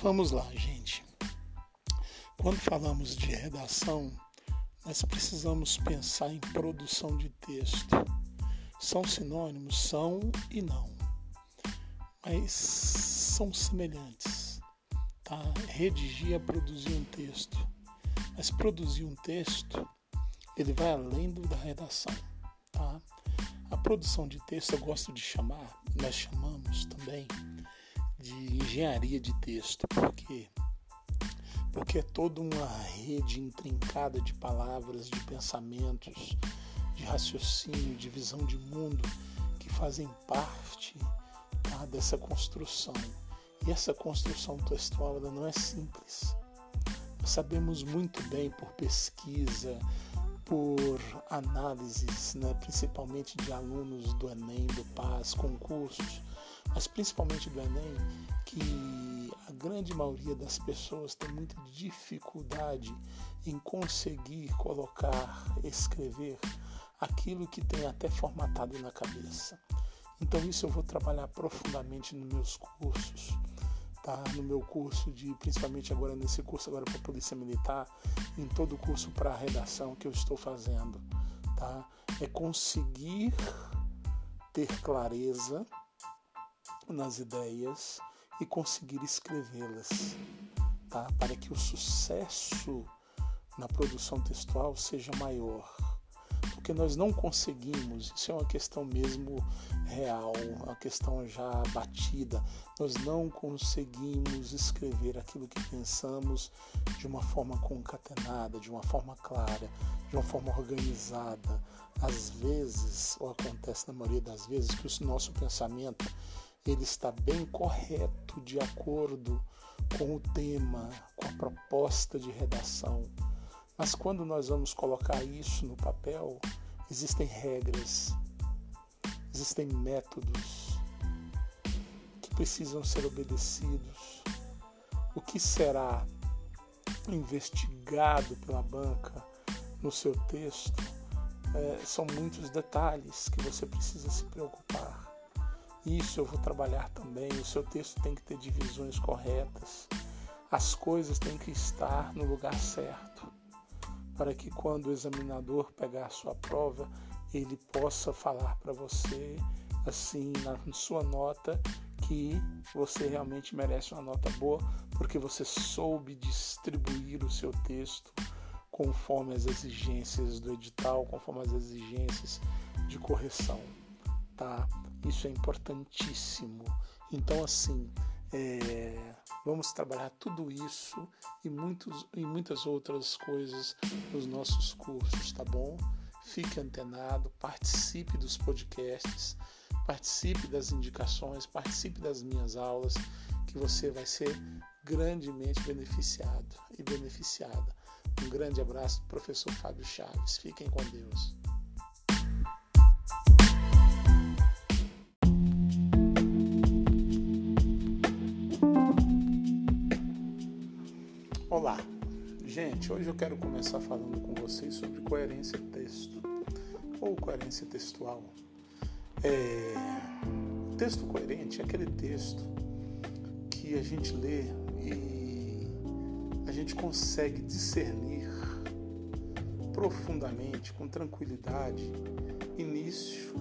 Vamos lá, gente. Quando falamos de redação, nós precisamos pensar em produção de texto. São sinônimos? São e não. Mas são semelhantes. Tá? Redigir é produzir um texto. Mas produzir um texto, ele vai além do da redação. Tá? A produção de texto eu gosto de chamar, nós chamamos também de engenharia de texto, porque porque é toda uma rede intrincada de palavras, de pensamentos, de raciocínio, de visão de mundo que fazem parte tá, dessa construção. E essa construção textual não é simples. Nós sabemos muito bem por pesquisa, por análises, né, principalmente de alunos do Enem, do PAS, concursos, mas principalmente do Enem, que a grande maioria das pessoas tem muita dificuldade em conseguir colocar, escrever aquilo que tem até formatado na cabeça. Então isso eu vou trabalhar profundamente nos meus cursos, tá? No meu curso de, principalmente agora nesse curso agora para Polícia Militar, em todo o curso para redação que eu estou fazendo, tá? É conseguir ter clareza nas ideias e conseguir escrevê-las, tá? para que o sucesso na produção textual seja maior. Porque nós não conseguimos, isso é uma questão mesmo real, uma questão já batida, nós não conseguimos escrever aquilo que pensamos de uma forma concatenada, de uma forma clara, de uma forma organizada. Às vezes, ou acontece na maioria das vezes, que o nosso pensamento ele está bem correto de acordo com o tema, com a proposta de redação. Mas quando nós vamos colocar isso no papel, existem regras, existem métodos que precisam ser obedecidos. O que será investigado pela banca no seu texto é, são muitos detalhes que você precisa se preocupar. Isso eu vou trabalhar também. O seu texto tem que ter divisões corretas. As coisas têm que estar no lugar certo, para que quando o examinador pegar a sua prova, ele possa falar para você, assim, na sua nota, que você realmente merece uma nota boa, porque você soube distribuir o seu texto conforme as exigências do edital, conforme as exigências de correção, tá? Isso é importantíssimo. Então, assim, é, vamos trabalhar tudo isso e, muitos, e muitas outras coisas nos nossos cursos, tá bom? Fique antenado, participe dos podcasts, participe das indicações, participe das minhas aulas, que você vai ser grandemente beneficiado e beneficiada. Um grande abraço professor Fábio Chaves. Fiquem com Deus. Olá, gente. Hoje eu quero começar falando com vocês sobre coerência texto ou coerência textual. É... Texto coerente é aquele texto que a gente lê e a gente consegue discernir profundamente, com tranquilidade, início,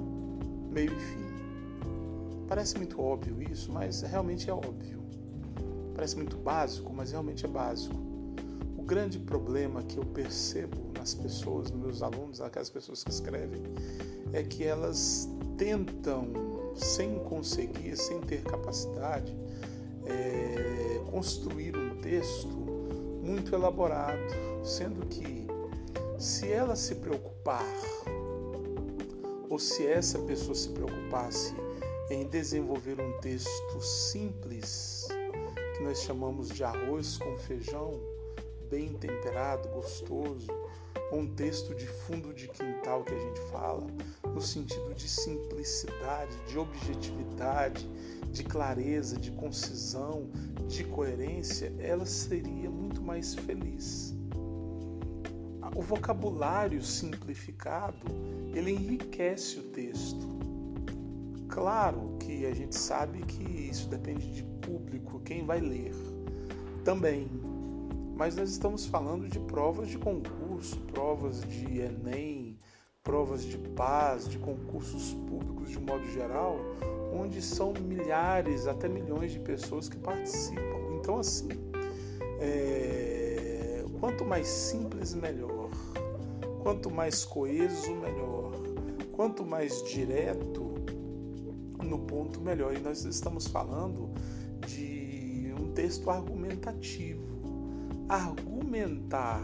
meio e fim. Parece muito óbvio isso, mas realmente é óbvio. Parece muito básico, mas realmente é básico. Grande problema que eu percebo nas pessoas, nos meus alunos, aquelas pessoas que escrevem, é que elas tentam, sem conseguir, sem ter capacidade, é, construir um texto muito elaborado, sendo que se ela se preocupar, ou se essa pessoa se preocupasse em desenvolver um texto simples, que nós chamamos de arroz com feijão, bem temperado, gostoso, um texto de fundo de quintal que a gente fala, no sentido de simplicidade, de objetividade, de clareza, de concisão, de coerência, ela seria muito mais feliz. O vocabulário simplificado, ele enriquece o texto. Claro que a gente sabe que isso depende de público, quem vai ler. também. Mas nós estamos falando de provas de concurso, provas de Enem, provas de paz, de concursos públicos de modo geral, onde são milhares, até milhões de pessoas que participam. Então, assim, é... quanto mais simples, melhor. Quanto mais coeso, melhor. Quanto mais direto no ponto, melhor. E nós estamos falando de um texto argumentativo. Argumentar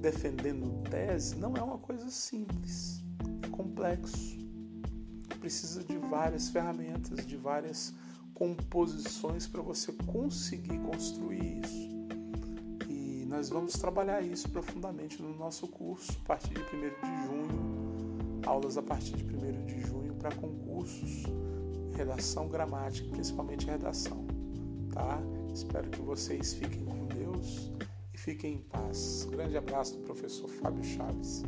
defendendo tese não é uma coisa simples, é complexo. Precisa de várias ferramentas, de várias composições para você conseguir construir isso. E nós vamos trabalhar isso profundamente no nosso curso a partir de 1 de junho, aulas a partir de 1 de junho para concursos, redação, gramática, principalmente redação, tá? Espero que vocês fiquem com Deus e fiquem em paz. Grande abraço do professor Fábio Chaves.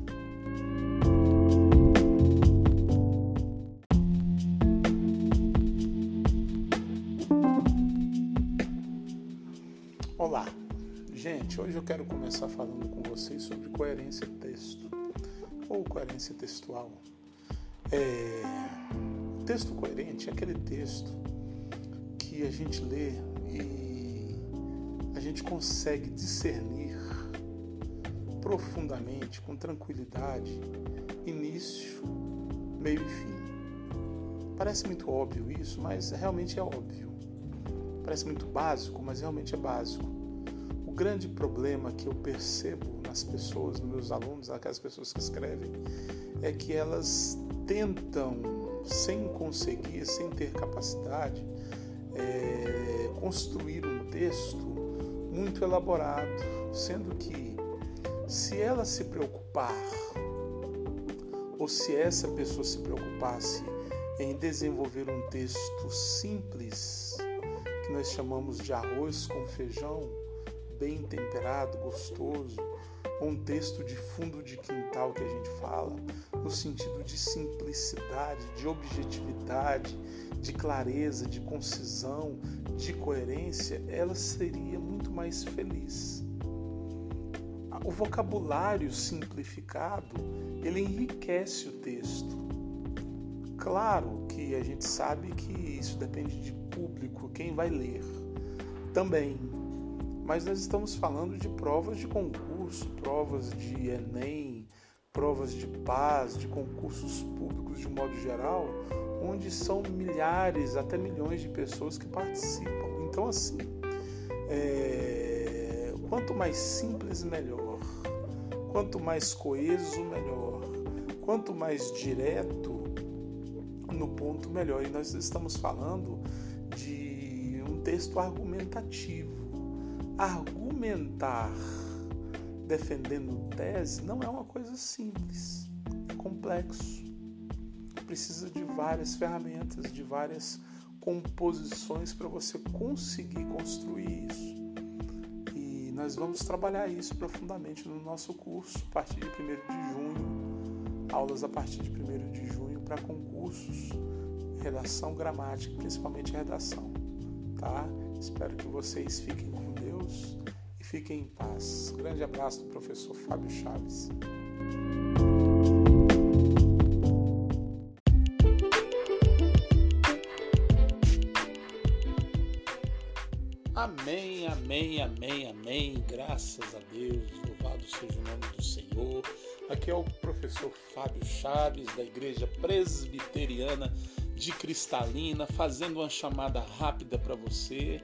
Olá, gente. Hoje eu quero começar falando com vocês sobre coerência texto ou coerência textual. É... Texto coerente é aquele texto que a gente lê e a gente consegue discernir profundamente, com tranquilidade, início, meio e fim. Parece muito óbvio isso, mas realmente é óbvio. Parece muito básico, mas realmente é básico. O grande problema que eu percebo nas pessoas, nos meus alunos, aquelas pessoas que escrevem, é que elas tentam, sem conseguir, sem ter capacidade, é, construir um texto muito elaborado, sendo que se ela se preocupar, ou se essa pessoa se preocupasse em desenvolver um texto simples, que nós chamamos de arroz com feijão, bem temperado, gostoso, ou um texto de fundo de quintal que a gente fala, no sentido de simplicidade, de objetividade, de clareza, de concisão, de coerência, ela seria muito mais feliz. O vocabulário simplificado, ele enriquece o texto. Claro que a gente sabe que isso depende de público, quem vai ler também. Mas nós estamos falando de provas de concurso, provas de Enem, provas de paz, de concursos públicos de modo geral, onde são milhares, até milhões de pessoas que participam. Então, assim, é... quanto mais simples, melhor. Quanto mais coeso, melhor. Quanto mais direto no ponto, melhor. E nós estamos falando de um texto argumentativo. Argumentar defendendo tese não é uma coisa simples, é complexo. Precisa de várias ferramentas, de várias composições para você conseguir construir isso. E nós vamos trabalhar isso profundamente no nosso curso a partir de 1 de junho, aulas a partir de 1 de junho para concursos, redação, gramática, principalmente redação, tá? Espero que vocês fiquem com Deus e fiquem em paz. Grande abraço do professor Fábio Chaves. Amém, amém, amém, amém. Graças a Deus, louvado seja o nome do Senhor. Aqui é o professor Fábio Chaves, da Igreja Presbiteriana de Cristalina, fazendo uma chamada rápida para você.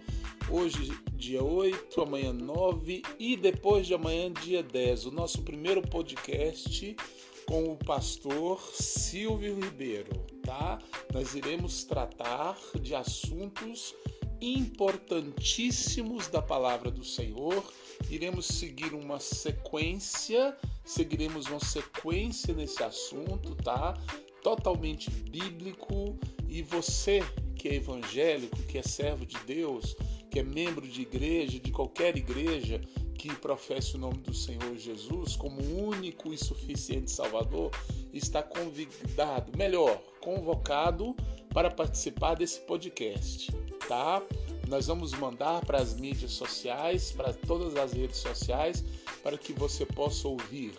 Hoje, dia 8, amanhã 9 e depois de amanhã, dia 10, o nosso primeiro podcast com o pastor Silvio Ribeiro, tá? Nós iremos tratar de assuntos importantíssimos da palavra do Senhor. Iremos seguir uma sequência, seguiremos uma sequência nesse assunto, tá? Totalmente bíblico. E você que é evangélico, que é servo de Deus, que é membro de igreja, de qualquer igreja que professe o nome do Senhor Jesus como único e suficiente Salvador, está convidado, melhor, convocado para participar desse podcast, tá? Nós vamos mandar para as mídias sociais, para todas as redes sociais, para que você possa ouvir.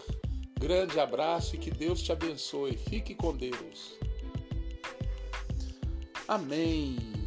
Grande abraço e que Deus te abençoe. Fique com Deus. Amém.